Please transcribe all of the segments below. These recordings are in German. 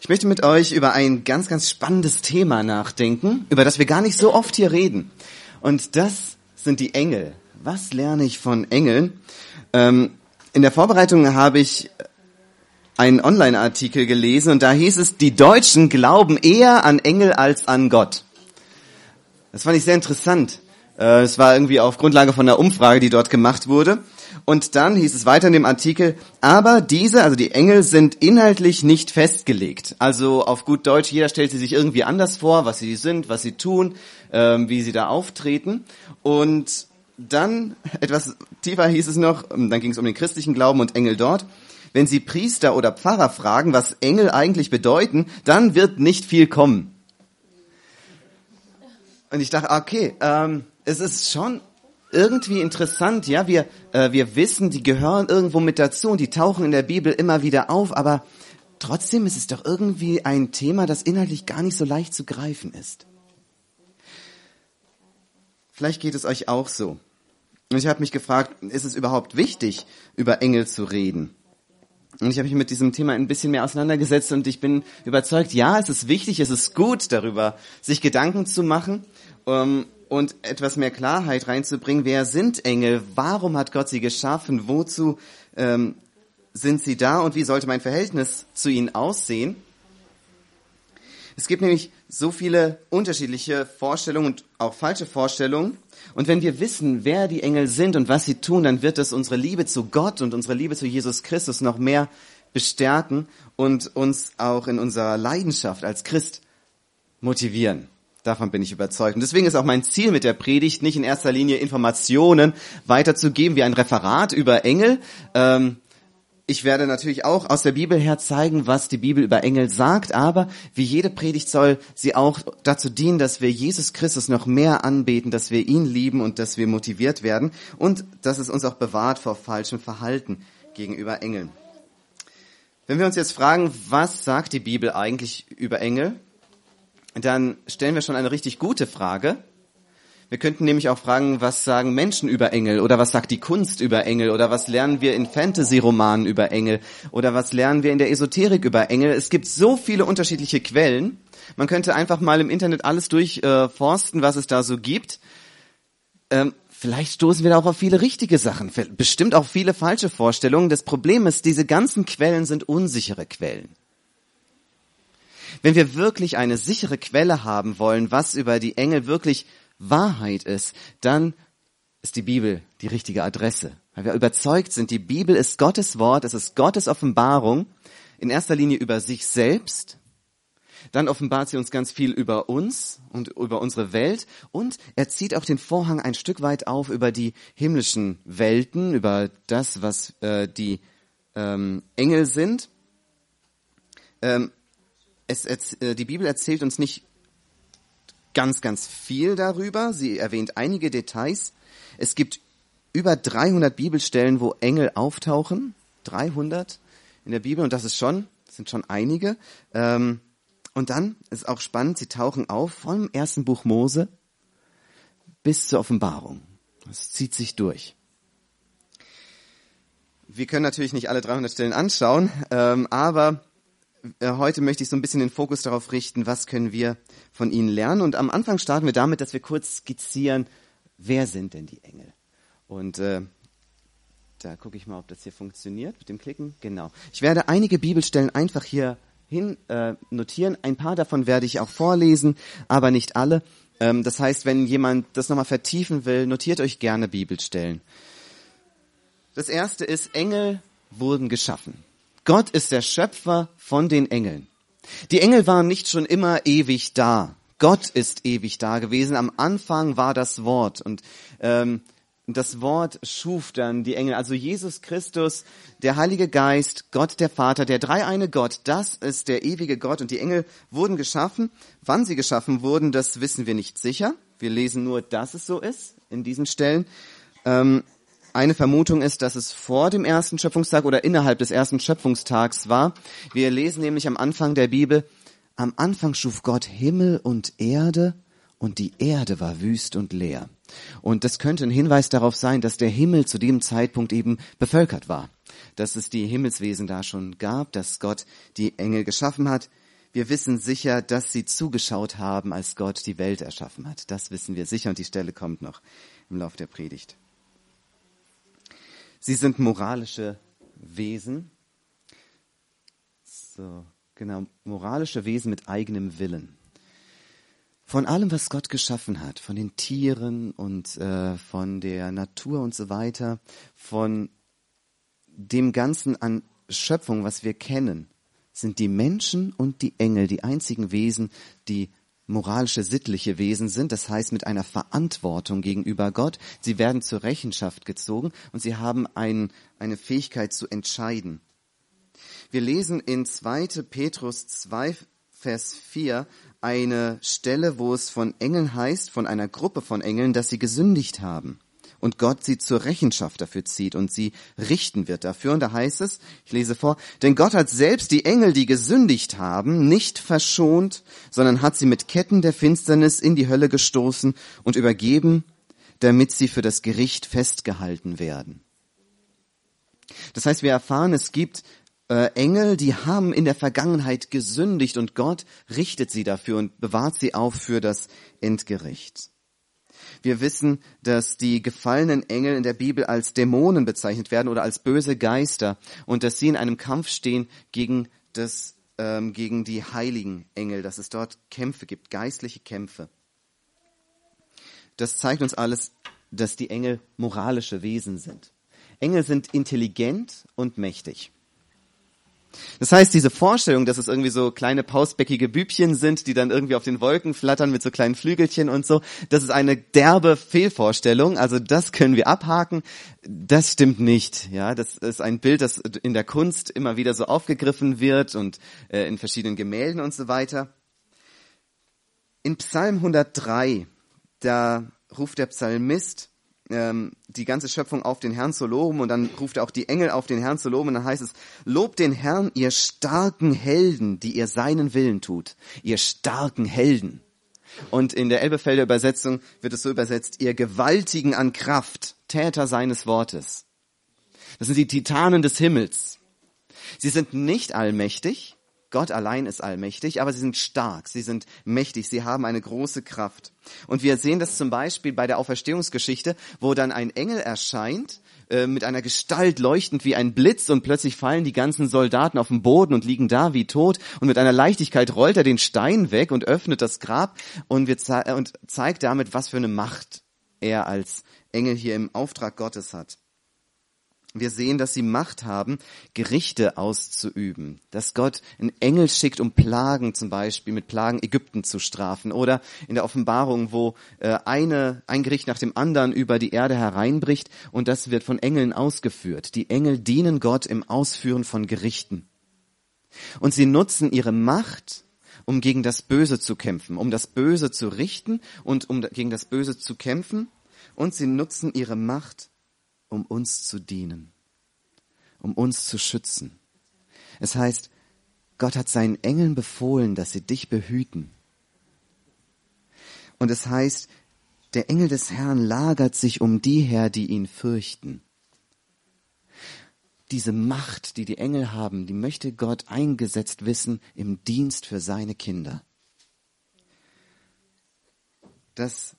Ich möchte mit euch über ein ganz, ganz spannendes Thema nachdenken, über das wir gar nicht so oft hier reden. Und das sind die Engel. Was lerne ich von Engeln? Ähm, in der Vorbereitung habe ich einen Online-Artikel gelesen und da hieß es, die Deutschen glauben eher an Engel als an Gott. Das fand ich sehr interessant. Äh, es war irgendwie auf Grundlage von einer Umfrage, die dort gemacht wurde. Und dann hieß es weiter in dem Artikel, aber diese, also die Engel, sind inhaltlich nicht festgelegt. Also auf gut Deutsch, jeder stellt sie sich irgendwie anders vor, was sie sind, was sie tun, ähm, wie sie da auftreten. Und dann, etwas tiefer hieß es noch, ähm, dann ging es um den christlichen Glauben und Engel dort. Wenn Sie Priester oder Pfarrer fragen, was Engel eigentlich bedeuten, dann wird nicht viel kommen. Und ich dachte, okay, ähm, es ist schon irgendwie interessant, ja, wir, äh, wir wissen, die gehören irgendwo mit dazu und die tauchen in der Bibel immer wieder auf, aber trotzdem ist es doch irgendwie ein Thema, das inhaltlich gar nicht so leicht zu greifen ist. Vielleicht geht es euch auch so. Und ich habe mich gefragt, ist es überhaupt wichtig, über Engel zu reden? Und ich habe mich mit diesem Thema ein bisschen mehr auseinandergesetzt und ich bin überzeugt, ja, es ist wichtig, es ist gut, darüber sich Gedanken zu machen. Ähm, und etwas mehr Klarheit reinzubringen. Wer sind Engel? Warum hat Gott sie geschaffen? Wozu ähm, sind sie da? Und wie sollte mein Verhältnis zu ihnen aussehen? Es gibt nämlich so viele unterschiedliche Vorstellungen und auch falsche Vorstellungen. Und wenn wir wissen, wer die Engel sind und was sie tun, dann wird es unsere Liebe zu Gott und unsere Liebe zu Jesus Christus noch mehr bestärken und uns auch in unserer Leidenschaft als Christ motivieren. Davon bin ich überzeugt. Und deswegen ist auch mein Ziel mit der Predigt nicht in erster Linie Informationen weiterzugeben wie ein Referat über Engel. Ähm, ich werde natürlich auch aus der Bibel her zeigen, was die Bibel über Engel sagt, aber wie jede Predigt soll sie auch dazu dienen, dass wir Jesus Christus noch mehr anbeten, dass wir ihn lieben und dass wir motiviert werden und dass es uns auch bewahrt vor falschem Verhalten gegenüber Engeln. Wenn wir uns jetzt fragen, was sagt die Bibel eigentlich über Engel, dann stellen wir schon eine richtig gute Frage. Wir könnten nämlich auch fragen, was sagen Menschen über Engel oder was sagt die Kunst über Engel oder was lernen wir in Fantasy-Romanen über Engel oder was lernen wir in der Esoterik über Engel. Es gibt so viele unterschiedliche Quellen. Man könnte einfach mal im Internet alles durchforsten, was es da so gibt. Ähm, vielleicht stoßen wir da auch auf viele richtige Sachen, bestimmt auch viele falsche Vorstellungen. Das Problem ist, diese ganzen Quellen sind unsichere Quellen. Wenn wir wirklich eine sichere Quelle haben wollen, was über die Engel wirklich Wahrheit ist, dann ist die Bibel die richtige Adresse. Weil wir überzeugt sind, die Bibel ist Gottes Wort, es ist Gottes Offenbarung, in erster Linie über sich selbst. Dann offenbart sie uns ganz viel über uns und über unsere Welt und er zieht auch den Vorhang ein Stück weit auf über die himmlischen Welten, über das, was äh, die ähm, Engel sind. Ähm, es, äh, die Bibel erzählt uns nicht ganz, ganz viel darüber. Sie erwähnt einige Details. Es gibt über 300 Bibelstellen, wo Engel auftauchen. 300 in der Bibel und das ist schon, sind schon einige. Ähm, und dann ist auch spannend, sie tauchen auf vom ersten Buch Mose bis zur Offenbarung. Das zieht sich durch. Wir können natürlich nicht alle 300 Stellen anschauen, ähm, aber heute möchte ich so ein bisschen den Fokus darauf richten, was können wir von ihnen lernen. Und am Anfang starten wir damit, dass wir kurz skizzieren, wer sind denn die Engel? Und äh, da gucke ich mal, ob das hier funktioniert mit dem Klicken. Genau. Ich werde einige Bibelstellen einfach hier hin äh, notieren. Ein paar davon werde ich auch vorlesen, aber nicht alle. Ähm, das heißt, wenn jemand das nochmal vertiefen will, notiert euch gerne Bibelstellen. Das erste ist, Engel wurden geschaffen. Gott ist der Schöpfer von den Engeln. Die Engel waren nicht schon immer ewig da. Gott ist ewig da gewesen. Am Anfang war das Wort und ähm, das Wort schuf dann die Engel. Also Jesus Christus, der Heilige Geist, Gott der Vater, der dreieine Gott, das ist der ewige Gott und die Engel wurden geschaffen. Wann sie geschaffen wurden, das wissen wir nicht sicher. Wir lesen nur, dass es so ist in diesen Stellen. Ähm, eine Vermutung ist, dass es vor dem ersten Schöpfungstag oder innerhalb des ersten Schöpfungstags war. Wir lesen nämlich am Anfang der Bibel, am Anfang schuf Gott Himmel und Erde und die Erde war wüst und leer. Und das könnte ein Hinweis darauf sein, dass der Himmel zu dem Zeitpunkt eben bevölkert war. Dass es die Himmelswesen da schon gab, dass Gott die Engel geschaffen hat. wir wissen sicher, dass sie zugeschaut haben, als Gott die Welt erschaffen hat. Das wissen wir sicher und die Stelle kommt noch im Lauf der Predigt. Sie sind moralische Wesen. So, genau, moralische Wesen mit eigenem Willen. Von allem, was Gott geschaffen hat, von den Tieren und äh, von der Natur und so weiter, von dem Ganzen an Schöpfung, was wir kennen, sind die Menschen und die Engel die einzigen Wesen, die moralische, sittliche Wesen sind, das heißt mit einer Verantwortung gegenüber Gott. Sie werden zur Rechenschaft gezogen und sie haben ein, eine Fähigkeit zu entscheiden. Wir lesen in 2. Petrus 2, Vers 4 eine Stelle, wo es von Engeln heißt, von einer Gruppe von Engeln, dass sie gesündigt haben und Gott sie zur Rechenschaft dafür zieht und sie richten wird dafür. Und da heißt es, ich lese vor, denn Gott hat selbst die Engel, die gesündigt haben, nicht verschont, sondern hat sie mit Ketten der Finsternis in die Hölle gestoßen und übergeben, damit sie für das Gericht festgehalten werden. Das heißt, wir erfahren, es gibt äh, Engel, die haben in der Vergangenheit gesündigt und Gott richtet sie dafür und bewahrt sie auf für das Endgericht. Wir wissen, dass die gefallenen Engel in der Bibel als Dämonen bezeichnet werden oder als böse Geister und dass sie in einem Kampf stehen gegen das, ähm, gegen die heiligen Engel, dass es dort Kämpfe gibt, geistliche Kämpfe. Das zeigt uns alles, dass die Engel moralische Wesen sind. Engel sind intelligent und mächtig. Das heißt, diese Vorstellung, dass es irgendwie so kleine pausbäckige Bübchen sind, die dann irgendwie auf den Wolken flattern mit so kleinen Flügelchen und so, das ist eine derbe Fehlvorstellung. Also das können wir abhaken. Das stimmt nicht. Ja, das ist ein Bild, das in der Kunst immer wieder so aufgegriffen wird und äh, in verschiedenen Gemälden und so weiter. In Psalm 103, da ruft der Psalmist ähm, die ganze Schöpfung auf den Herrn zu loben und dann ruft er auch die Engel auf den Herrn zu loben und dann heißt es, lobt den Herrn, ihr starken Helden, die ihr seinen Willen tut, ihr starken Helden. Und in der Elbefelder Übersetzung wird es so übersetzt, ihr Gewaltigen an Kraft, Täter seines Wortes. Das sind die Titanen des Himmels. Sie sind nicht allmächtig, Gott allein ist allmächtig, aber sie sind stark, sie sind mächtig, sie haben eine große Kraft. Und wir sehen das zum Beispiel bei der Auferstehungsgeschichte, wo dann ein Engel erscheint, äh, mit einer Gestalt leuchtend wie ein Blitz und plötzlich fallen die ganzen Soldaten auf den Boden und liegen da wie tot und mit einer Leichtigkeit rollt er den Stein weg und öffnet das Grab und, wir ze und zeigt damit, was für eine Macht er als Engel hier im Auftrag Gottes hat. Wir sehen, dass sie Macht haben, Gerichte auszuüben. Dass Gott einen Engel schickt, um Plagen zum Beispiel mit Plagen Ägypten zu strafen. Oder in der Offenbarung, wo äh, eine, ein Gericht nach dem anderen über die Erde hereinbricht und das wird von Engeln ausgeführt. Die Engel dienen Gott im Ausführen von Gerichten. Und sie nutzen ihre Macht, um gegen das Böse zu kämpfen, um das Böse zu richten und um gegen das Böse zu kämpfen. Und sie nutzen ihre Macht, um uns zu dienen, um uns zu schützen. Es heißt, Gott hat seinen Engeln befohlen, dass sie dich behüten. Und es heißt, der Engel des Herrn lagert sich um die her, die ihn fürchten. Diese Macht, die die Engel haben, die möchte Gott eingesetzt wissen im Dienst für seine Kinder. Das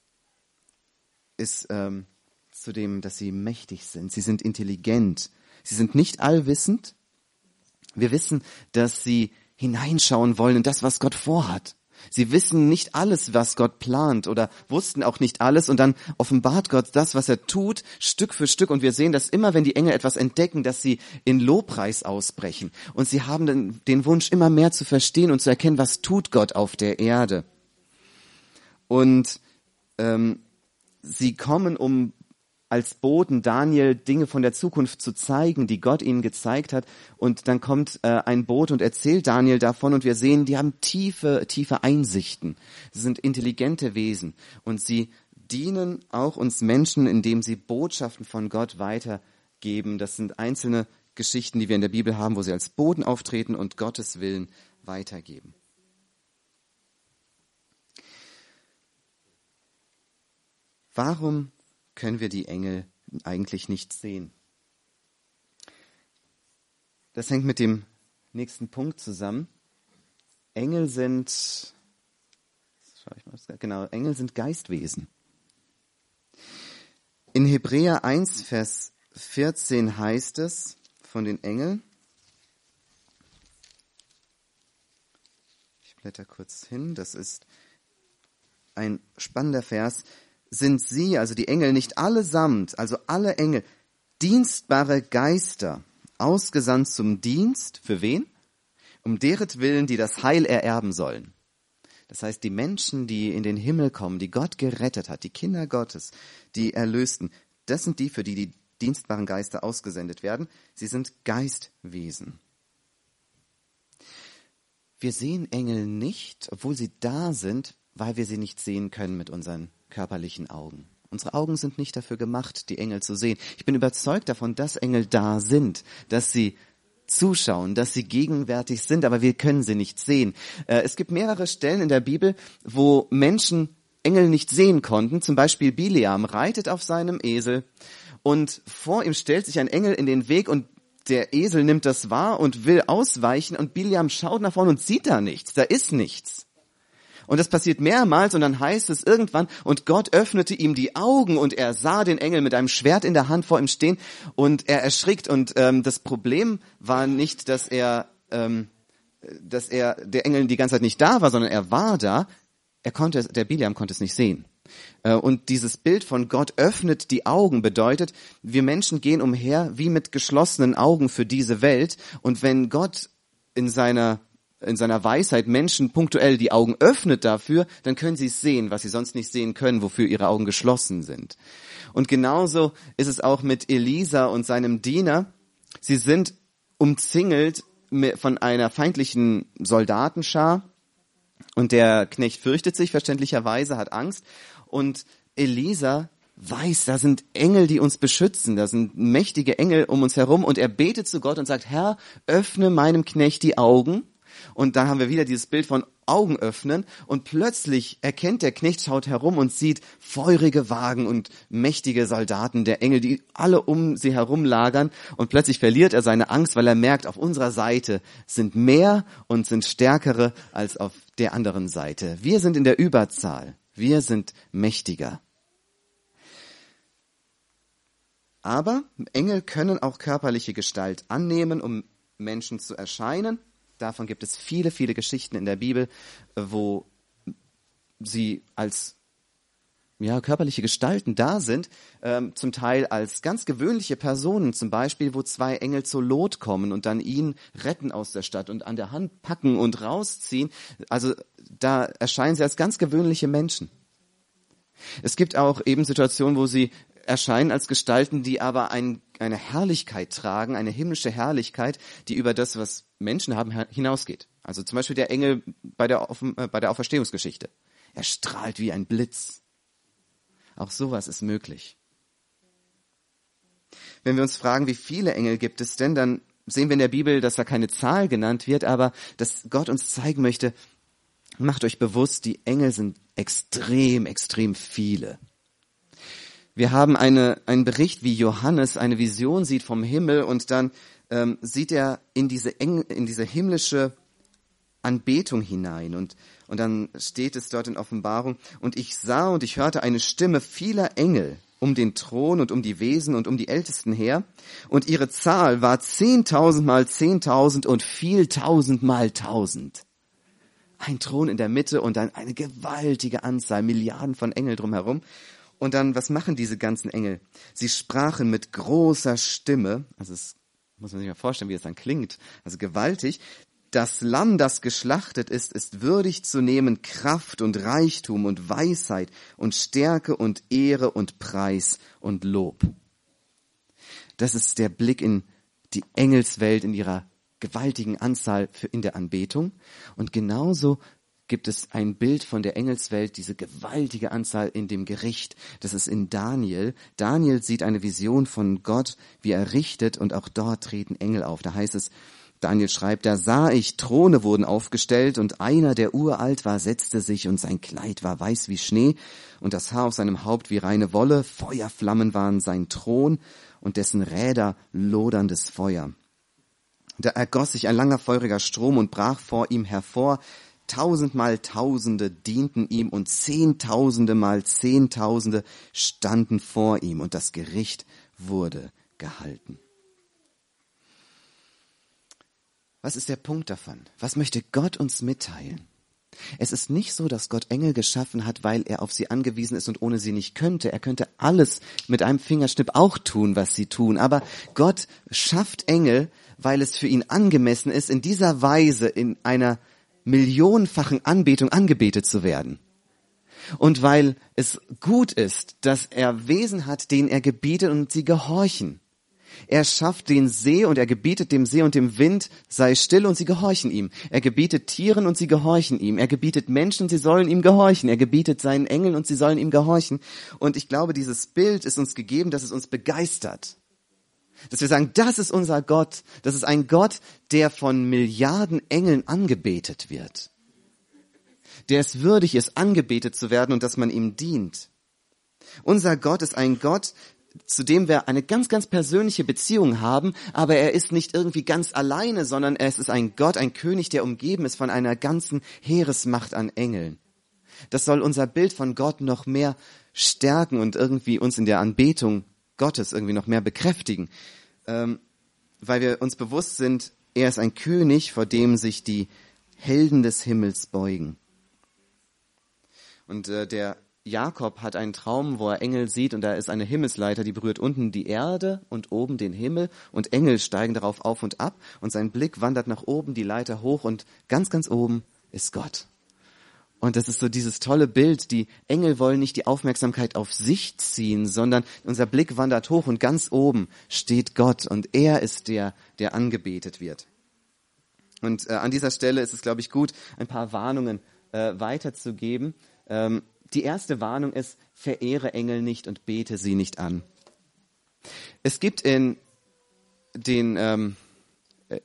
ist ähm, zu dem, dass sie mächtig sind. Sie sind intelligent. Sie sind nicht allwissend. Wir wissen, dass sie hineinschauen wollen in das, was Gott vorhat. Sie wissen nicht alles, was Gott plant oder wussten auch nicht alles und dann offenbart Gott das, was er tut, Stück für Stück und wir sehen, dass immer, wenn die Engel etwas entdecken, dass sie in Lobpreis ausbrechen und sie haben den, den Wunsch, immer mehr zu verstehen und zu erkennen, was tut Gott auf der Erde. Und ähm, sie kommen, um als Boten Daniel Dinge von der Zukunft zu zeigen, die Gott ihnen gezeigt hat. Und dann kommt äh, ein Boot und erzählt Daniel davon und wir sehen, die haben tiefe, tiefe Einsichten. Sie sind intelligente Wesen und sie dienen auch uns Menschen, indem sie Botschaften von Gott weitergeben. Das sind einzelne Geschichten, die wir in der Bibel haben, wo sie als Boden auftreten und Gottes Willen weitergeben. Warum können wir die Engel eigentlich nicht sehen. Das hängt mit dem nächsten Punkt zusammen. Engel sind, mal, genau, Engel sind Geistwesen. In Hebräer 1, Vers 14 heißt es von den Engeln, ich blätter kurz hin, das ist ein spannender Vers, sind sie, also die Engel, nicht allesamt, also alle Engel, dienstbare Geister, ausgesandt zum Dienst, für wen? Um deretwillen, die das Heil ererben sollen. Das heißt, die Menschen, die in den Himmel kommen, die Gott gerettet hat, die Kinder Gottes, die Erlösten, das sind die, für die die dienstbaren Geister ausgesendet werden. Sie sind Geistwesen. Wir sehen Engel nicht, obwohl sie da sind, weil wir sie nicht sehen können mit unseren körperlichen Augen. Unsere Augen sind nicht dafür gemacht, die Engel zu sehen. Ich bin überzeugt davon, dass Engel da sind, dass sie zuschauen, dass sie gegenwärtig sind, aber wir können sie nicht sehen. Äh, es gibt mehrere Stellen in der Bibel, wo Menschen Engel nicht sehen konnten. Zum Beispiel Biliam reitet auf seinem Esel und vor ihm stellt sich ein Engel in den Weg und der Esel nimmt das wahr und will ausweichen und Biliam schaut nach vorne und sieht da nichts. Da ist nichts. Und das passiert mehrmals und dann heißt es irgendwann, und Gott öffnete ihm die Augen und er sah den Engel mit einem Schwert in der Hand vor ihm stehen und er erschrickt. Und ähm, das Problem war nicht, dass er, ähm, dass er, der Engel die ganze Zeit nicht da war, sondern er war da. Er konnte, der Biliam konnte es nicht sehen. Äh, und dieses Bild von Gott öffnet die Augen bedeutet, wir Menschen gehen umher wie mit geschlossenen Augen für diese Welt. Und wenn Gott in seiner in seiner Weisheit Menschen punktuell die Augen öffnet dafür, dann können sie es sehen, was sie sonst nicht sehen können, wofür ihre Augen geschlossen sind. Und genauso ist es auch mit Elisa und seinem Diener. Sie sind umzingelt von einer feindlichen Soldatenschar. Und der Knecht fürchtet sich verständlicherweise, hat Angst. Und Elisa weiß, da sind Engel, die uns beschützen, da sind mächtige Engel um uns herum. Und er betet zu Gott und sagt, Herr, öffne meinem Knecht die Augen und dann haben wir wieder dieses Bild von Augen öffnen und plötzlich erkennt der Knecht, schaut herum und sieht feurige Wagen und mächtige Soldaten der Engel, die alle um sie herum lagern und plötzlich verliert er seine Angst, weil er merkt, auf unserer Seite sind mehr und sind stärkere als auf der anderen Seite. Wir sind in der Überzahl. Wir sind mächtiger. Aber Engel können auch körperliche Gestalt annehmen, um Menschen zu erscheinen. Davon gibt es viele, viele Geschichten in der Bibel, wo sie als ja, körperliche Gestalten da sind, ähm, zum Teil als ganz gewöhnliche Personen, zum Beispiel, wo zwei Engel zu Lot kommen und dann ihn retten aus der Stadt und an der Hand packen und rausziehen. Also da erscheinen sie als ganz gewöhnliche Menschen. Es gibt auch eben Situationen, wo sie erscheinen als Gestalten, die aber ein, eine Herrlichkeit tragen, eine himmlische Herrlichkeit, die über das, was Menschen haben, hinausgeht. Also zum Beispiel der Engel bei der, äh, bei der Auferstehungsgeschichte. Er strahlt wie ein Blitz. Auch sowas ist möglich. Wenn wir uns fragen, wie viele Engel gibt es denn, dann sehen wir in der Bibel, dass da keine Zahl genannt wird, aber dass Gott uns zeigen möchte, macht euch bewusst, die Engel sind extrem, extrem viele. Wir haben eine, einen Bericht, wie Johannes eine Vision sieht vom Himmel und dann ähm, sieht er in diese, eng, in diese himmlische Anbetung hinein. Und, und dann steht es dort in Offenbarung, und ich sah und ich hörte eine Stimme vieler Engel um den Thron und um die Wesen und um die Ältesten her, und ihre Zahl war zehntausend mal zehntausend und viel tausend mal tausend. Ein Thron in der Mitte und dann eine gewaltige Anzahl, Milliarden von Engel drumherum. Und dann, was machen diese ganzen Engel? Sie sprachen mit großer Stimme, also es muss man sich mal vorstellen, wie es dann klingt, also gewaltig. Das Lamm, das geschlachtet ist, ist würdig zu nehmen Kraft und Reichtum und Weisheit und Stärke und Ehre und Preis und Lob. Das ist der Blick in die Engelswelt in ihrer gewaltigen Anzahl in der Anbetung. Und genauso gibt es ein Bild von der Engelswelt, diese gewaltige Anzahl in dem Gericht. Das ist in Daniel. Daniel sieht eine Vision von Gott, wie er richtet, und auch dort treten Engel auf. Da heißt es, Daniel schreibt, da sah ich, Throne wurden aufgestellt und einer, der uralt war, setzte sich und sein Kleid war weiß wie Schnee und das Haar auf seinem Haupt wie reine Wolle, Feuerflammen waren sein Thron und dessen Räder loderndes Feuer. Da ergoss sich ein langer feuriger Strom und brach vor ihm hervor, tausendmal Tausende dienten ihm und Zehntausende mal Zehntausende standen vor ihm und das Gericht wurde gehalten. Was ist der Punkt davon? Was möchte Gott uns mitteilen? Es ist nicht so, dass Gott Engel geschaffen hat, weil er auf sie angewiesen ist und ohne sie nicht könnte. Er könnte alles mit einem Fingerschnipp auch tun, was sie tun. Aber Gott schafft Engel, weil es für ihn angemessen ist, in dieser Weise in einer millionenfachen Anbetung angebetet zu werden. Und weil es gut ist, dass er Wesen hat, denen er gebietet und sie gehorchen. Er schafft den See und er gebietet dem See und dem Wind, sei still und sie gehorchen ihm. Er gebietet Tieren und sie gehorchen ihm. Er gebietet Menschen und sie sollen ihm gehorchen. Er gebietet seinen Engeln und sie sollen ihm gehorchen. Und ich glaube, dieses Bild ist uns gegeben, dass es uns begeistert. Dass wir sagen, das ist unser Gott. Das ist ein Gott, der von Milliarden Engeln angebetet wird. Der es würdig ist, angebetet zu werden und dass man ihm dient. Unser Gott ist ein Gott, zu dem wir eine ganz, ganz persönliche Beziehung haben, aber er ist nicht irgendwie ganz alleine, sondern es ist ein Gott, ein König, der umgeben ist von einer ganzen Heeresmacht an Engeln. Das soll unser Bild von Gott noch mehr stärken und irgendwie uns in der Anbetung Gottes irgendwie noch mehr bekräftigen, ähm, weil wir uns bewusst sind, er ist ein König, vor dem sich die Helden des Himmels beugen. Und äh, der Jakob hat einen Traum, wo er Engel sieht und da ist eine Himmelsleiter, die berührt unten die Erde und oben den Himmel und Engel steigen darauf auf und ab und sein Blick wandert nach oben, die Leiter hoch und ganz, ganz oben ist Gott. Und das ist so dieses tolle Bild, die Engel wollen nicht die Aufmerksamkeit auf sich ziehen, sondern unser Blick wandert hoch und ganz oben steht Gott und er ist der, der angebetet wird. Und äh, an dieser Stelle ist es, glaube ich, gut, ein paar Warnungen äh, weiterzugeben. Ähm, die erste Warnung ist, verehre Engel nicht und bete sie nicht an. Es gibt in den, ähm,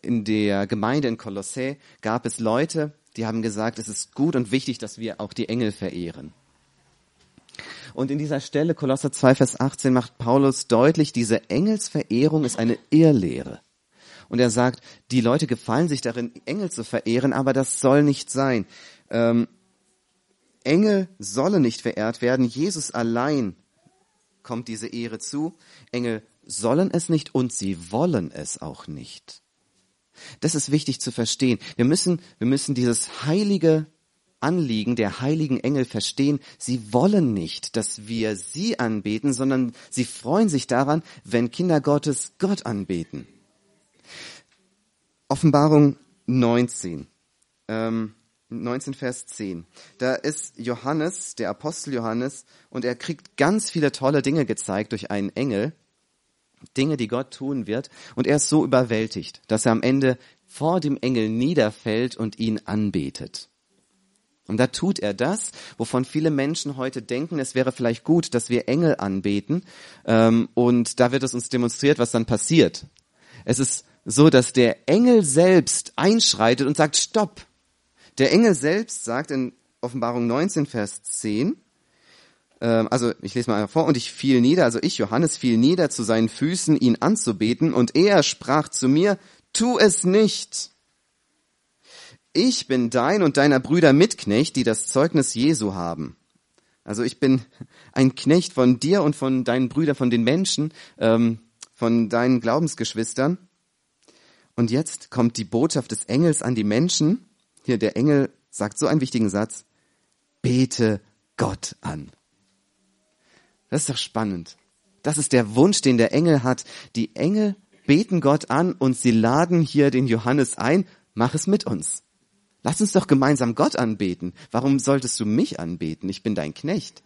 in der Gemeinde in Kolossä gab es Leute, die haben gesagt, es ist gut und wichtig, dass wir auch die Engel verehren. Und in dieser Stelle, Kolosser 2, Vers 18, macht Paulus deutlich, diese Engelsverehrung ist eine Irrlehre. Und er sagt, die Leute gefallen sich darin, Engel zu verehren, aber das soll nicht sein. Ähm, Engel sollen nicht verehrt werden. Jesus allein kommt diese Ehre zu. Engel sollen es nicht und sie wollen es auch nicht. Das ist wichtig zu verstehen. Wir müssen, wir müssen dieses heilige Anliegen der heiligen Engel verstehen. Sie wollen nicht, dass wir sie anbeten, sondern sie freuen sich daran, wenn Kinder Gottes Gott anbeten. Offenbarung 19. Ähm, 19 Vers 10. Da ist Johannes, der Apostel Johannes, und er kriegt ganz viele tolle Dinge gezeigt durch einen Engel. Dinge, die Gott tun wird. Und er ist so überwältigt, dass er am Ende vor dem Engel niederfällt und ihn anbetet. Und da tut er das, wovon viele Menschen heute denken, es wäre vielleicht gut, dass wir Engel anbeten. Ähm, und da wird es uns demonstriert, was dann passiert. Es ist so, dass der Engel selbst einschreitet und sagt, stopp, der Engel selbst sagt in Offenbarung 19, Vers 10, ähm, also ich lese mal vor, und ich fiel nieder, also ich, Johannes, fiel nieder zu seinen Füßen, ihn anzubeten, und er sprach zu mir, tu es nicht. Ich bin dein und deiner Brüder Mitknecht, die das Zeugnis Jesu haben. Also ich bin ein Knecht von dir und von deinen Brüdern, von den Menschen, ähm, von deinen Glaubensgeschwistern. Und jetzt kommt die Botschaft des Engels an die Menschen. Hier, der Engel sagt so einen wichtigen Satz. Bete Gott an. Das ist doch spannend. Das ist der Wunsch, den der Engel hat. Die Engel beten Gott an und sie laden hier den Johannes ein. Mach es mit uns. Lass uns doch gemeinsam Gott anbeten. Warum solltest du mich anbeten? Ich bin dein Knecht.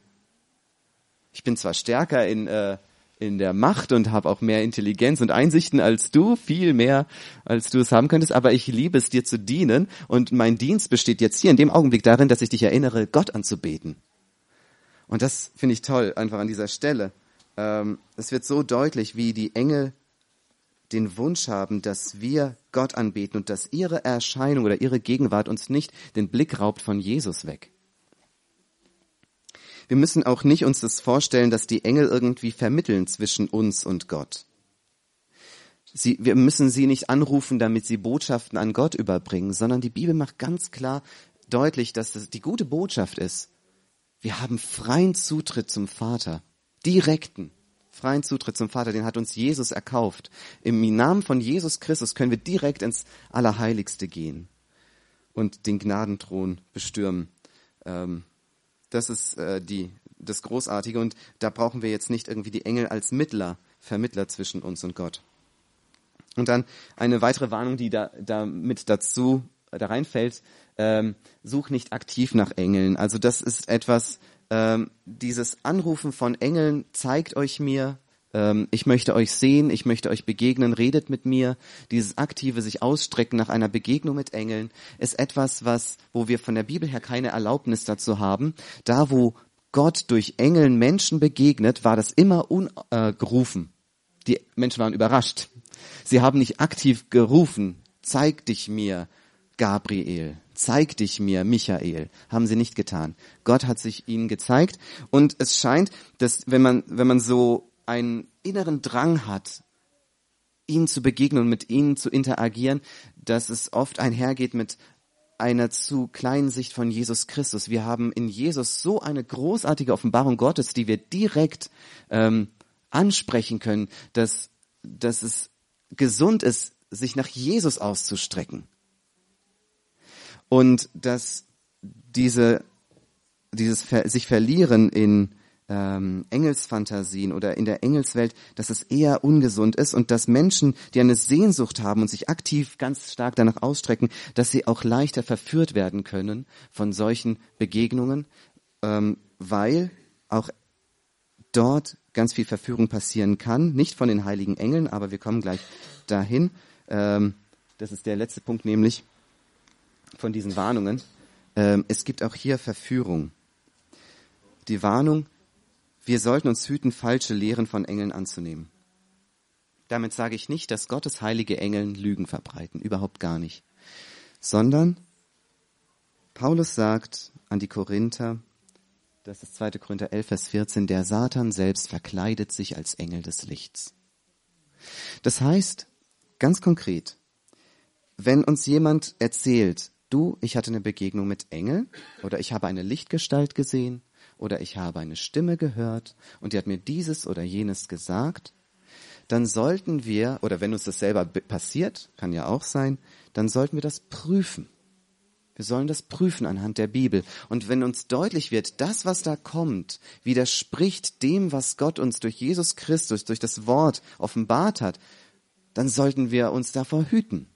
Ich bin zwar stärker in äh, in der Macht und habe auch mehr Intelligenz und Einsichten als du, viel mehr als du es haben könntest, aber ich liebe es dir zu dienen und mein Dienst besteht jetzt hier in dem Augenblick darin, dass ich dich erinnere, Gott anzubeten. Und das finde ich toll, einfach an dieser Stelle. Ähm, es wird so deutlich, wie die Engel den Wunsch haben, dass wir Gott anbeten und dass ihre Erscheinung oder ihre Gegenwart uns nicht den Blick raubt von Jesus weg. Wir müssen auch nicht uns das vorstellen, dass die Engel irgendwie vermitteln zwischen uns und Gott. Sie, wir müssen sie nicht anrufen, damit sie Botschaften an Gott überbringen, sondern die Bibel macht ganz klar, deutlich, dass das die gute Botschaft ist. Wir haben freien Zutritt zum Vater. Direkten freien Zutritt zum Vater, den hat uns Jesus erkauft. Im Namen von Jesus Christus können wir direkt ins Allerheiligste gehen und den Gnadenthron bestürmen. Ähm, das ist äh, die, das Großartige und da brauchen wir jetzt nicht irgendwie die Engel als Mittler, Vermittler zwischen uns und Gott. Und dann eine weitere Warnung, die da, da mit dazu da reinfällt, ähm, such nicht aktiv nach Engeln. Also das ist etwas, ähm, dieses Anrufen von Engeln zeigt euch mir, ähm, ich möchte euch sehen, ich möchte euch begegnen, redet mit mir. Dieses aktive sich ausstrecken nach einer Begegnung mit Engeln ist etwas, was, wo wir von der Bibel her keine Erlaubnis dazu haben. Da, wo Gott durch Engeln Menschen begegnet, war das immer ungerufen. Äh, Die Menschen waren überrascht. Sie haben nicht aktiv gerufen, zeig dich mir, Gabriel, zeig dich mir, Michael. Haben sie nicht getan. Gott hat sich ihnen gezeigt und es scheint, dass wenn man, wenn man so einen inneren Drang hat, ihnen zu begegnen und mit ihnen zu interagieren, dass es oft einhergeht mit einer zu kleinen Sicht von Jesus Christus. Wir haben in Jesus so eine großartige Offenbarung Gottes, die wir direkt ähm, ansprechen können, dass, dass es gesund ist, sich nach Jesus auszustrecken. Und dass diese, dieses Ver sich verlieren in ähm, Engelsfantasien oder in der Engelswelt, dass es eher ungesund ist und dass Menschen, die eine Sehnsucht haben und sich aktiv ganz stark danach ausstrecken, dass sie auch leichter verführt werden können von solchen Begegnungen, ähm, weil auch dort ganz viel Verführung passieren kann. Nicht von den heiligen Engeln, aber wir kommen gleich dahin. Ähm, das ist der letzte Punkt, nämlich von diesen Warnungen. Ähm, es gibt auch hier Verführung. Die Warnung, wir sollten uns hüten, falsche Lehren von Engeln anzunehmen. Damit sage ich nicht, dass Gottes heilige Engeln Lügen verbreiten, überhaupt gar nicht. Sondern Paulus sagt an die Korinther, das ist 2. Korinther 11, Vers 14, der Satan selbst verkleidet sich als Engel des Lichts. Das heißt, ganz konkret, wenn uns jemand erzählt, du, ich hatte eine Begegnung mit Engeln oder ich habe eine Lichtgestalt gesehen oder ich habe eine Stimme gehört und die hat mir dieses oder jenes gesagt, dann sollten wir, oder wenn uns das selber passiert, kann ja auch sein, dann sollten wir das prüfen. Wir sollen das prüfen anhand der Bibel. Und wenn uns deutlich wird, das, was da kommt, widerspricht dem, was Gott uns durch Jesus Christus, durch das Wort offenbart hat, dann sollten wir uns davor hüten.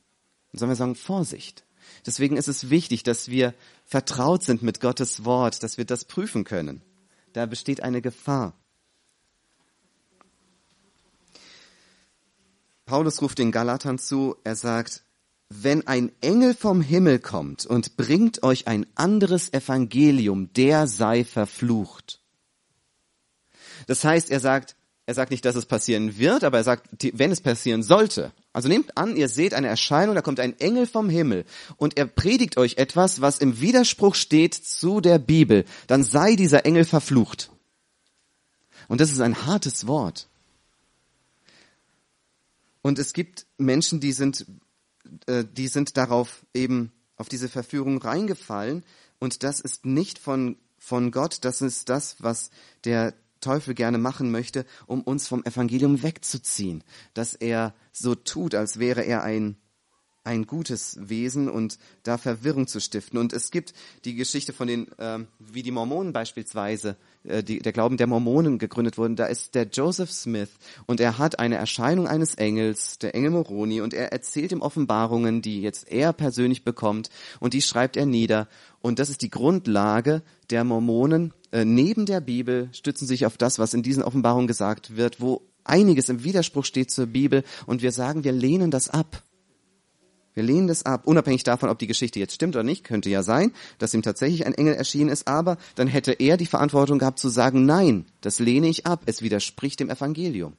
Dann sollen wir sagen, Vorsicht. Deswegen ist es wichtig, dass wir vertraut sind mit Gottes Wort, dass wir das prüfen können. Da besteht eine Gefahr. Paulus ruft den Galatern zu, er sagt, wenn ein Engel vom Himmel kommt und bringt euch ein anderes Evangelium, der sei verflucht. Das heißt, er sagt, er sagt nicht, dass es passieren wird, aber er sagt, wenn es passieren sollte. Also nehmt an, ihr seht eine Erscheinung, da kommt ein Engel vom Himmel und er predigt euch etwas, was im Widerspruch steht zu der Bibel, dann sei dieser Engel verflucht. Und das ist ein hartes Wort. Und es gibt Menschen, die sind, äh, die sind darauf eben auf diese Verführung reingefallen und das ist nicht von von Gott, das ist das, was der Teufel gerne machen möchte, um uns vom Evangelium wegzuziehen. Dass er so tut, als wäre er ein, ein gutes Wesen und da Verwirrung zu stiften. Und es gibt die Geschichte von den, äh, wie die Mormonen beispielsweise, äh, die, der Glauben der Mormonen gegründet wurden. Da ist der Joseph Smith und er hat eine Erscheinung eines Engels, der Engel Moroni, und er erzählt ihm Offenbarungen, die jetzt er persönlich bekommt und die schreibt er nieder. Und das ist die Grundlage der Mormonen äh, neben der Bibel stützen sich auf das, was in diesen Offenbarungen gesagt wird, wo einiges im Widerspruch steht zur Bibel und wir sagen, wir lehnen das ab. Wir lehnen das ab, unabhängig davon, ob die Geschichte jetzt stimmt oder nicht. Könnte ja sein, dass ihm tatsächlich ein Engel erschienen ist, aber dann hätte er die Verantwortung gehabt zu sagen, nein, das lehne ich ab, es widerspricht dem Evangelium.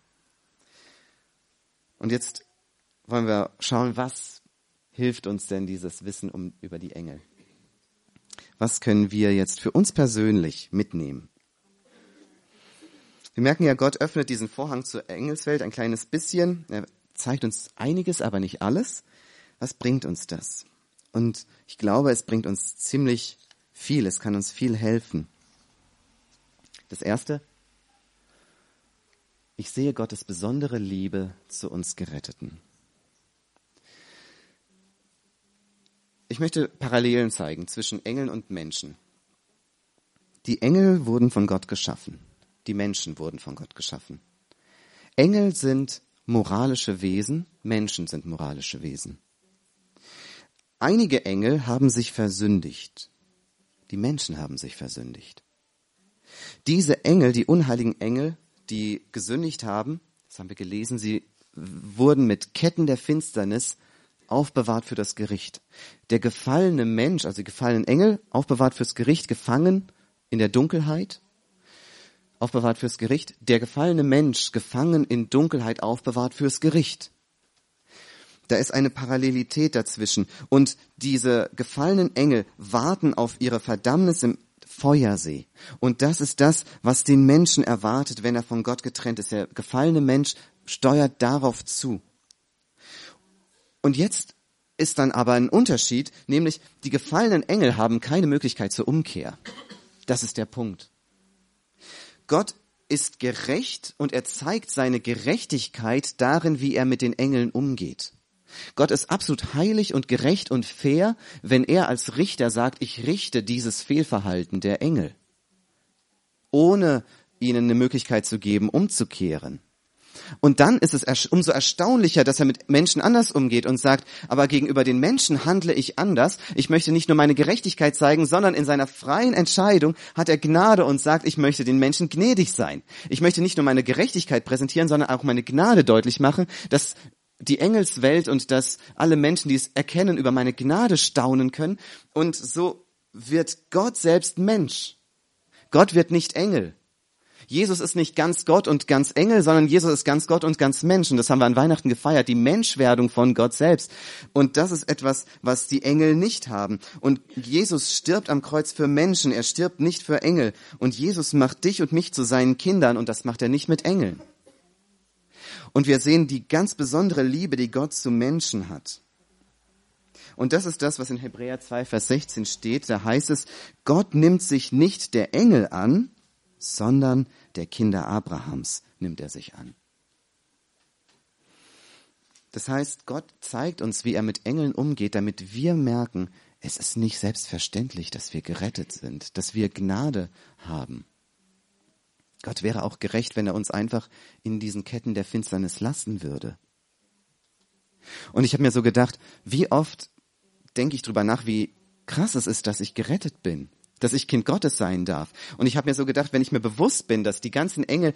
Und jetzt wollen wir schauen, was hilft uns denn dieses Wissen um, über die Engel? was können wir jetzt für uns persönlich mitnehmen? Wir merken ja, Gott öffnet diesen Vorhang zur Engelswelt ein kleines bisschen. Er zeigt uns einiges, aber nicht alles. Was bringt uns das? Und ich glaube, es bringt uns ziemlich viel, es kann uns viel helfen. Das Erste, ich sehe Gottes besondere Liebe zu uns Geretteten. Ich möchte Parallelen zeigen zwischen Engeln und Menschen. Die Engel wurden von Gott geschaffen. Die Menschen wurden von Gott geschaffen. Engel sind moralische Wesen, Menschen sind moralische Wesen. Einige Engel haben sich versündigt. Die Menschen haben sich versündigt. Diese Engel, die unheiligen Engel, die gesündigt haben, das haben wir gelesen, sie wurden mit Ketten der Finsternis aufbewahrt für das Gericht. Der gefallene Mensch, also die gefallenen Engel, aufbewahrt fürs Gericht, gefangen in der Dunkelheit, aufbewahrt fürs Gericht. Der gefallene Mensch, gefangen in Dunkelheit, aufbewahrt fürs Gericht. Da ist eine Parallelität dazwischen. Und diese gefallenen Engel warten auf ihre Verdammnis im Feuersee. Und das ist das, was den Menschen erwartet, wenn er von Gott getrennt ist. Der gefallene Mensch steuert darauf zu. Und jetzt ist dann aber ein Unterschied, nämlich die gefallenen Engel haben keine Möglichkeit zur Umkehr. Das ist der Punkt. Gott ist gerecht und er zeigt seine Gerechtigkeit darin, wie er mit den Engeln umgeht. Gott ist absolut heilig und gerecht und fair, wenn er als Richter sagt, ich richte dieses Fehlverhalten der Engel, ohne ihnen eine Möglichkeit zu geben, umzukehren. Und dann ist es umso erstaunlicher, dass er mit Menschen anders umgeht und sagt, aber gegenüber den Menschen handle ich anders. Ich möchte nicht nur meine Gerechtigkeit zeigen, sondern in seiner freien Entscheidung hat er Gnade und sagt, ich möchte den Menschen gnädig sein. Ich möchte nicht nur meine Gerechtigkeit präsentieren, sondern auch meine Gnade deutlich machen, dass die Engelswelt und dass alle Menschen, die es erkennen, über meine Gnade staunen können. Und so wird Gott selbst Mensch. Gott wird nicht Engel. Jesus ist nicht ganz Gott und ganz Engel, sondern Jesus ist ganz Gott und ganz Mensch. Und das haben wir an Weihnachten gefeiert, die Menschwerdung von Gott selbst. Und das ist etwas, was die Engel nicht haben. Und Jesus stirbt am Kreuz für Menschen, er stirbt nicht für Engel. Und Jesus macht dich und mich zu seinen Kindern und das macht er nicht mit Engeln. Und wir sehen die ganz besondere Liebe, die Gott zu Menschen hat. Und das ist das, was in Hebräer 2, Vers 16 steht. Da heißt es, Gott nimmt sich nicht der Engel an, sondern der Kinder Abrahams nimmt er sich an. Das heißt, Gott zeigt uns, wie er mit Engeln umgeht, damit wir merken, es ist nicht selbstverständlich, dass wir gerettet sind, dass wir Gnade haben. Gott wäre auch gerecht, wenn er uns einfach in diesen Ketten der Finsternis lassen würde. Und ich habe mir so gedacht, wie oft denke ich drüber nach, wie krass es ist, dass ich gerettet bin, dass ich Kind Gottes sein darf. Und ich habe mir so gedacht, wenn ich mir bewusst bin, dass die ganzen Engel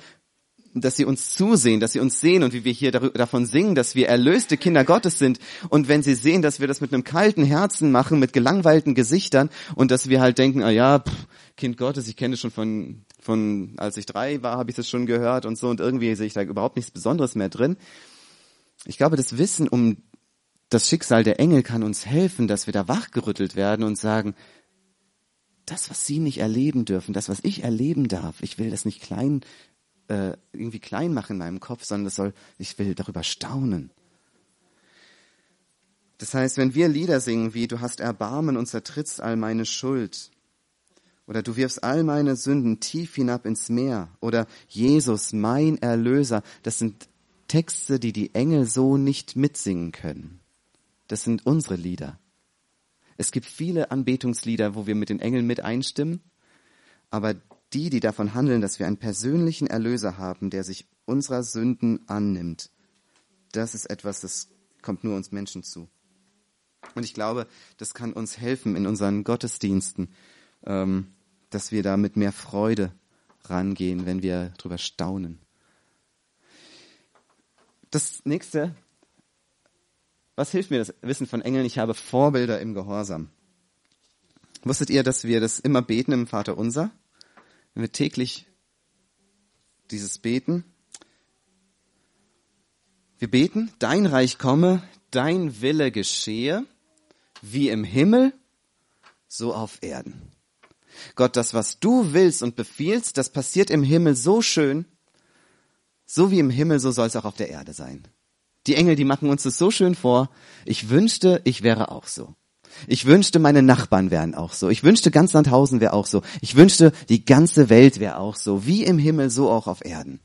dass sie uns zusehen, dass sie uns sehen und wie wir hier davon singen, dass wir erlöste Kinder Gottes sind und wenn sie sehen, dass wir das mit einem kalten Herzen machen, mit gelangweilten Gesichtern und dass wir halt denken, ah ja, pff, Kind Gottes, ich kenne es schon von, von, als ich drei war, habe ich das schon gehört und so und irgendwie sehe ich da überhaupt nichts Besonderes mehr drin. Ich glaube, das Wissen um das Schicksal der Engel kann uns helfen, dass wir da wachgerüttelt werden und sagen, das, was sie nicht erleben dürfen, das, was ich erleben darf, ich will das nicht klein äh, irgendwie klein machen in meinem Kopf, sondern das soll, ich will darüber staunen. Das heißt, wenn wir Lieder singen wie Du hast Erbarmen und zertrittst all meine Schuld, oder du wirfst all meine Sünden tief hinab ins Meer, oder Jesus, mein Erlöser, das sind Texte, die die Engel so nicht mitsingen können. Das sind unsere Lieder. Es gibt viele Anbetungslieder, wo wir mit den Engeln mit einstimmen, aber die, die davon handeln, dass wir einen persönlichen Erlöser haben, der sich unserer Sünden annimmt, das ist etwas, das kommt nur uns Menschen zu. Und ich glaube, das kann uns helfen in unseren Gottesdiensten, ähm, dass wir da mit mehr Freude rangehen, wenn wir drüber staunen. Das nächste, was hilft mir das Wissen von Engeln? Ich habe Vorbilder im Gehorsam. Wusstet ihr, dass wir das immer beten im Vater Unser? Wenn wir täglich dieses beten. Wir beten, dein Reich komme, dein Wille geschehe, wie im Himmel, so auf Erden. Gott, das, was du willst und befiehlst, das passiert im Himmel so schön, so wie im Himmel, so soll es auch auf der Erde sein. Die Engel, die machen uns das so schön vor. Ich wünschte, ich wäre auch so. Ich wünschte, meine Nachbarn wären auch so. Ich wünschte, ganz Sandhausen wäre auch so. Ich wünschte, die ganze Welt wäre auch so. Wie im Himmel, so auch auf Erden.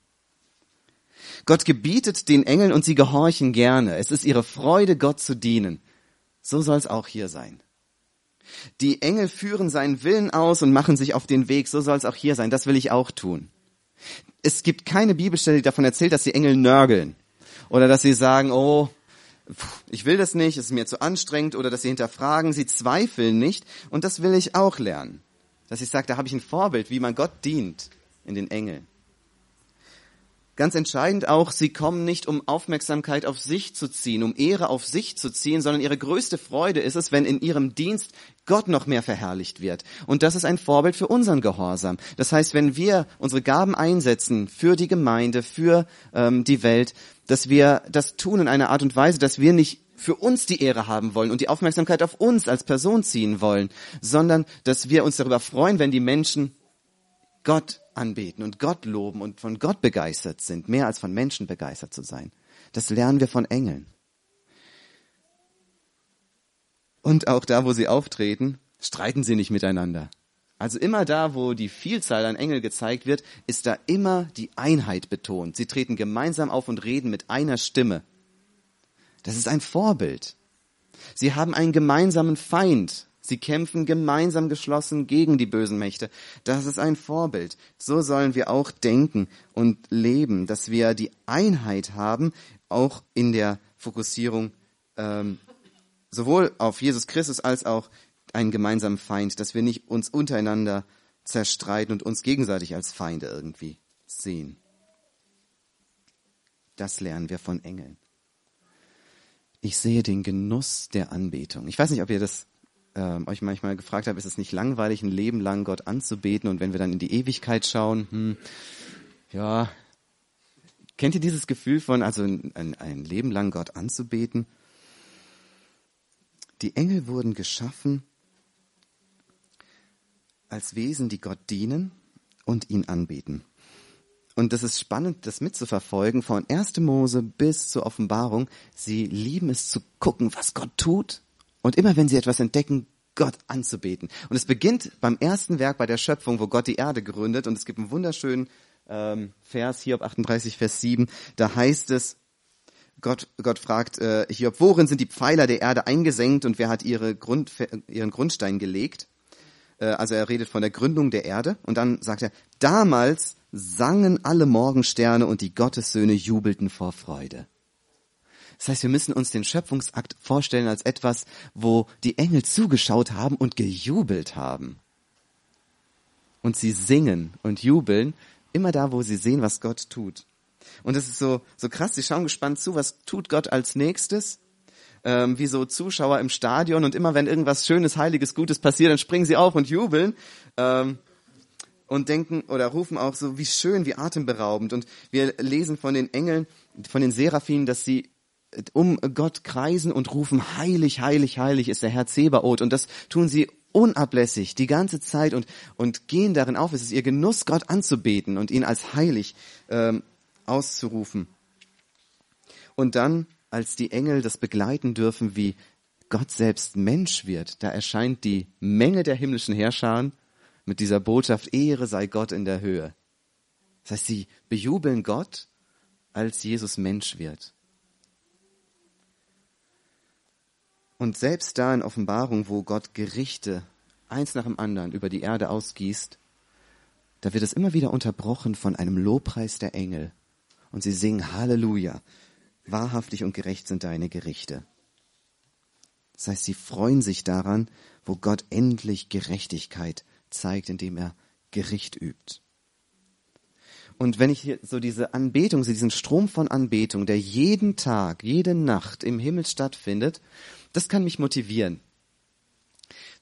Gott gebietet den Engeln und sie gehorchen gerne. Es ist ihre Freude, Gott zu dienen. So soll es auch hier sein. Die Engel führen seinen Willen aus und machen sich auf den Weg. So soll es auch hier sein. Das will ich auch tun. Es gibt keine Bibelstelle, die davon erzählt, dass die Engel nörgeln. Oder dass sie sagen, oh, ich will das nicht, es ist mir zu anstrengend. Oder dass sie hinterfragen, sie zweifeln nicht. Und das will ich auch lernen. Dass ich sage, da habe ich ein Vorbild, wie man Gott dient in den Engeln. Ganz entscheidend auch, sie kommen nicht, um Aufmerksamkeit auf sich zu ziehen, um Ehre auf sich zu ziehen, sondern ihre größte Freude ist es, wenn in ihrem Dienst Gott noch mehr verherrlicht wird. Und das ist ein Vorbild für unseren Gehorsam. Das heißt, wenn wir unsere Gaben einsetzen für die Gemeinde, für ähm, die Welt, dass wir das tun in einer Art und Weise, dass wir nicht für uns die Ehre haben wollen und die Aufmerksamkeit auf uns als Person ziehen wollen, sondern dass wir uns darüber freuen, wenn die Menschen Gott anbeten und Gott loben und von Gott begeistert sind, mehr als von Menschen begeistert zu sein. Das lernen wir von Engeln. Und auch da, wo sie auftreten, streiten sie nicht miteinander. Also immer da, wo die Vielzahl an Engel gezeigt wird, ist da immer die Einheit betont. Sie treten gemeinsam auf und reden mit einer Stimme. Das ist ein Vorbild. Sie haben einen gemeinsamen Feind, Sie kämpfen gemeinsam geschlossen gegen die bösen Mächte. Das ist ein Vorbild. So sollen wir auch denken und leben, dass wir die Einheit haben, auch in der Fokussierung ähm, sowohl auf Jesus Christus als auch einen gemeinsamen Feind, dass wir nicht uns untereinander zerstreiten und uns gegenseitig als Feinde irgendwie sehen. Das lernen wir von Engeln. Ich sehe den Genuss der Anbetung. Ich weiß nicht, ob ihr das ähm, euch manchmal gefragt habe, ist es nicht langweilig, ein Leben lang Gott anzubeten und wenn wir dann in die Ewigkeit schauen, hm, ja, kennt ihr dieses Gefühl von, also ein, ein Leben lang Gott anzubeten? Die Engel wurden geschaffen als Wesen, die Gott dienen und ihn anbeten. Und das ist spannend, das mitzuverfolgen, von 1. Mose bis zur Offenbarung. Sie lieben es zu gucken, was Gott tut und immer wenn sie etwas entdecken, Gott anzubeten. Und es beginnt beim ersten Werk bei der Schöpfung, wo Gott die Erde gründet. Und es gibt einen wunderschönen ähm, Vers, Hiob 38, Vers 7. Da heißt es, Gott, Gott fragt äh, Hiob, worin sind die Pfeiler der Erde eingesenkt und wer hat ihre Grund, ihren Grundstein gelegt? Äh, also er redet von der Gründung der Erde. Und dann sagt er, damals sangen alle Morgensterne und die Gottessöhne jubelten vor Freude. Das heißt, wir müssen uns den Schöpfungsakt vorstellen als etwas, wo die Engel zugeschaut haben und gejubelt haben. Und sie singen und jubeln immer da, wo sie sehen, was Gott tut. Und es ist so, so krass, sie schauen gespannt zu, was tut Gott als nächstes? Ähm, wie so Zuschauer im Stadion und immer wenn irgendwas Schönes, Heiliges, Gutes passiert, dann springen sie auf und jubeln. Ähm, und denken oder rufen auch so, wie schön, wie atemberaubend. Und wir lesen von den Engeln, von den Seraphinen, dass sie um Gott kreisen und rufen, heilig, heilig, heilig ist der Herr Zebaoth. Und das tun sie unablässig die ganze Zeit und, und gehen darin auf. Es ist ihr Genuss, Gott anzubeten und ihn als heilig ähm, auszurufen. Und dann, als die Engel das begleiten dürfen, wie Gott selbst Mensch wird, da erscheint die Menge der himmlischen Herrscher mit dieser Botschaft, Ehre sei Gott in der Höhe. Das heißt, sie bejubeln Gott, als Jesus Mensch wird. Und selbst da in Offenbarung, wo Gott Gerichte eins nach dem anderen über die Erde ausgießt, da wird es immer wieder unterbrochen von einem Lobpreis der Engel. Und sie singen Halleluja. Wahrhaftig und gerecht sind deine Gerichte. Das heißt, sie freuen sich daran, wo Gott endlich Gerechtigkeit zeigt, indem er Gericht übt. Und wenn ich hier so diese Anbetung, diesen Strom von Anbetung, der jeden Tag, jede Nacht im Himmel stattfindet, das kann mich motivieren.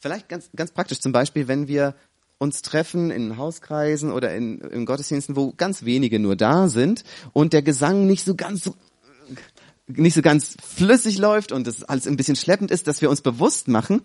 Vielleicht ganz, ganz praktisch zum Beispiel, wenn wir uns treffen in Hauskreisen oder in, in Gottesdiensten, wo ganz wenige nur da sind und der Gesang nicht so ganz nicht so ganz flüssig läuft und das alles ein bisschen schleppend ist, dass wir uns bewusst machen,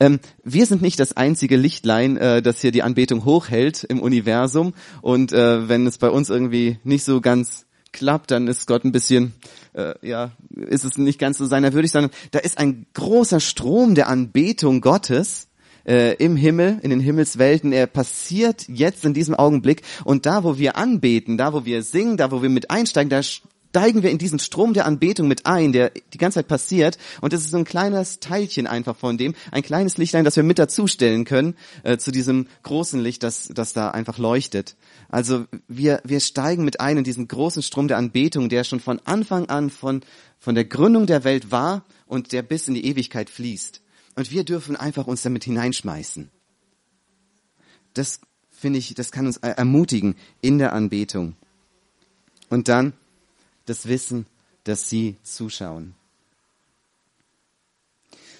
ähm, wir sind nicht das einzige Lichtlein, äh, das hier die Anbetung hochhält im Universum und äh, wenn es bei uns irgendwie nicht so ganz klappt, dann ist Gott ein bisschen, äh, ja, ist es nicht ganz so seiner würdig, sondern da ist ein großer Strom der Anbetung Gottes äh, im Himmel, in den Himmelswelten. Er passiert jetzt in diesem Augenblick und da, wo wir anbeten, da, wo wir singen, da, wo wir mit einsteigen, da steigen wir in diesen Strom der Anbetung mit ein, der die ganze Zeit passiert. Und das ist so ein kleines Teilchen einfach von dem, ein kleines Lichtlein, das wir mit dazustellen können äh, zu diesem großen Licht, das, das da einfach leuchtet. Also wir, wir steigen mit ein in diesen großen Strom der Anbetung, der schon von Anfang an von, von der Gründung der Welt war und der bis in die Ewigkeit fließt. Und wir dürfen einfach uns damit hineinschmeißen. Das finde ich, das kann uns ermutigen in der Anbetung. Und dann das Wissen, dass sie zuschauen.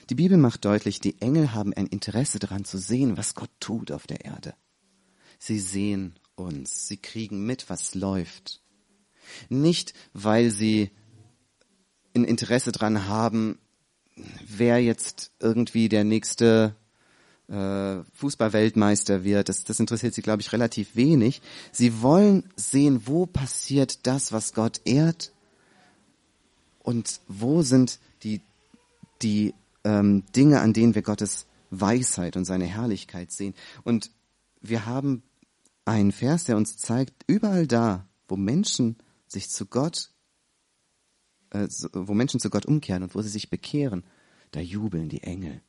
Die Bibel macht deutlich, die Engel haben ein Interesse daran zu sehen, was Gott tut auf der Erde. Sie sehen uns, sie kriegen mit, was läuft. Nicht, weil sie ein Interesse daran haben, wer jetzt irgendwie der nächste äh, Fußballweltmeister wird. Das, das interessiert sie, glaube ich, relativ wenig. Sie wollen sehen, wo passiert das, was Gott ehrt und wo sind die, die ähm, Dinge, an denen wir Gottes Weisheit und seine Herrlichkeit sehen. Und wir haben einen Vers, der uns zeigt, überall da, wo Menschen sich zu Gott, äh, wo Menschen zu Gott umkehren und wo sie sich bekehren, da jubeln die Engel.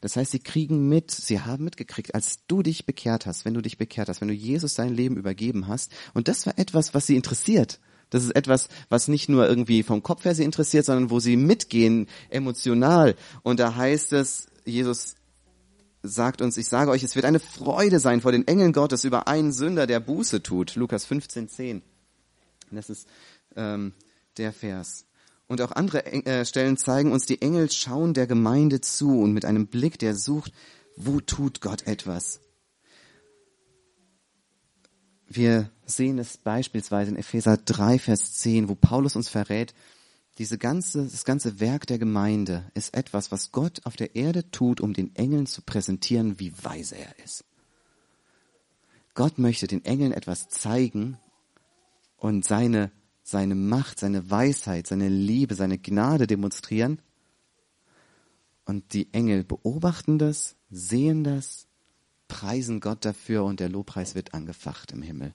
Das heißt, sie kriegen mit, sie haben mitgekriegt, als du dich bekehrt hast, wenn du dich bekehrt hast, wenn du Jesus dein Leben übergeben hast. Und das war etwas, was sie interessiert. Das ist etwas, was nicht nur irgendwie vom Kopf her sie interessiert, sondern wo sie mitgehen, emotional. Und da heißt es, Jesus sagt uns, ich sage euch, es wird eine Freude sein vor den Engeln Gottes über einen Sünder, der Buße tut. Lukas 15, 10. Das ist ähm, der Vers. Und auch andere äh, Stellen zeigen uns, die Engel schauen der Gemeinde zu und mit einem Blick, der sucht, wo tut Gott etwas? Wir sehen es beispielsweise in Epheser 3, Vers 10, wo Paulus uns verrät, diese ganze, das ganze Werk der Gemeinde ist etwas, was Gott auf der Erde tut, um den Engeln zu präsentieren, wie weise er ist. Gott möchte den Engeln etwas zeigen und seine seine Macht, seine Weisheit, seine Liebe, seine Gnade demonstrieren. Und die Engel beobachten das, sehen das, preisen Gott dafür und der Lobpreis wird angefacht im Himmel.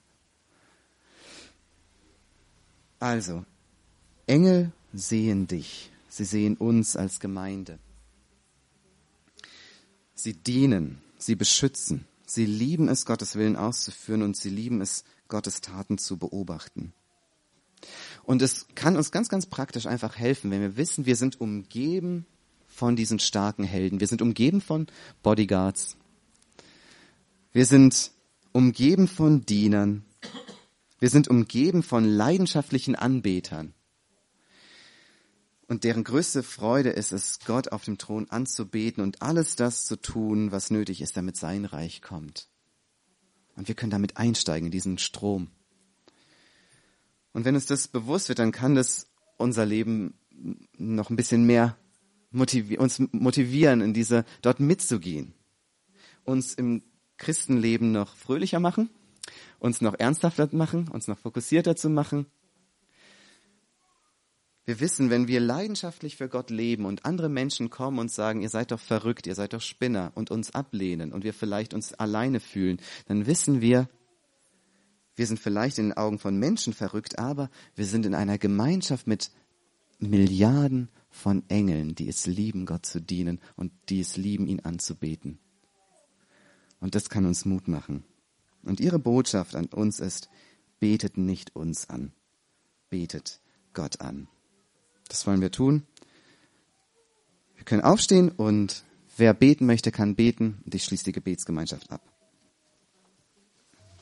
Also, Engel sehen dich, sie sehen uns als Gemeinde. Sie dienen, sie beschützen, sie lieben es, Gottes Willen auszuführen und sie lieben es, Gottes Taten zu beobachten. Und es kann uns ganz, ganz praktisch einfach helfen, wenn wir wissen, wir sind umgeben von diesen starken Helden. Wir sind umgeben von Bodyguards. Wir sind umgeben von Dienern. Wir sind umgeben von leidenschaftlichen Anbetern. Und deren größte Freude ist es, Gott auf dem Thron anzubeten und alles das zu tun, was nötig ist, damit sein Reich kommt. Und wir können damit einsteigen in diesen Strom. Und wenn uns das bewusst wird, dann kann das unser Leben noch ein bisschen mehr motivieren, uns motivieren, in diese, dort mitzugehen. Uns im Christenleben noch fröhlicher machen, uns noch ernsthafter machen, uns noch fokussierter zu machen. Wir wissen, wenn wir leidenschaftlich für Gott leben und andere Menschen kommen und sagen, ihr seid doch verrückt, ihr seid doch Spinner und uns ablehnen und wir vielleicht uns alleine fühlen, dann wissen wir, wir sind vielleicht in den Augen von Menschen verrückt, aber wir sind in einer Gemeinschaft mit Milliarden von Engeln, die es lieben, Gott zu dienen und die es lieben, ihn anzubeten. Und das kann uns Mut machen. Und ihre Botschaft an uns ist, betet nicht uns an, betet Gott an. Das wollen wir tun. Wir können aufstehen und wer beten möchte, kann beten und ich schließe die Gebetsgemeinschaft ab.